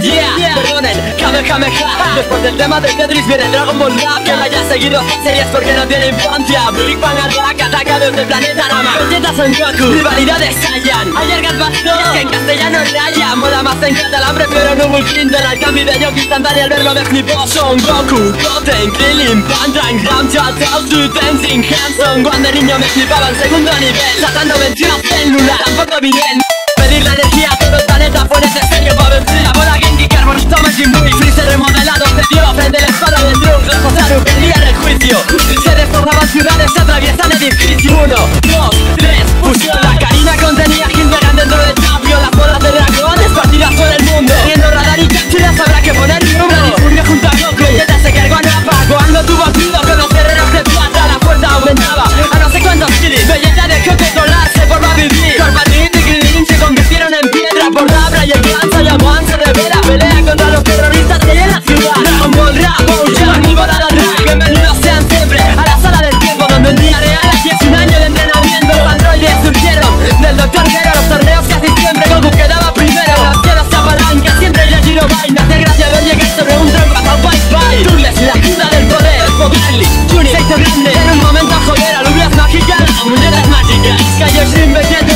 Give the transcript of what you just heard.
Yeah, perdonen, Kamehameha. Después del tema de Tetris viene Dragon Ball Rap Que haya seguido series porque no tiene infancia. Big Bang Attack ataca desde el planeta Nama Vegeta Son Goku, rivalidad de Saiyan Ayer Gatbastón, es que en castellano raya Mola más en catalán, prefiero Nubul Clinton Al cambio de Yoki. Instantáneo, el verbo me flipó Son Goku, Goten, Krillin, Pantan, Ramcha, Tauzu, Tenzin, Hanson Cuando niño me flipaba en segundo nivel. Tratando venció a célula, tampoco bien Cayó sin belleza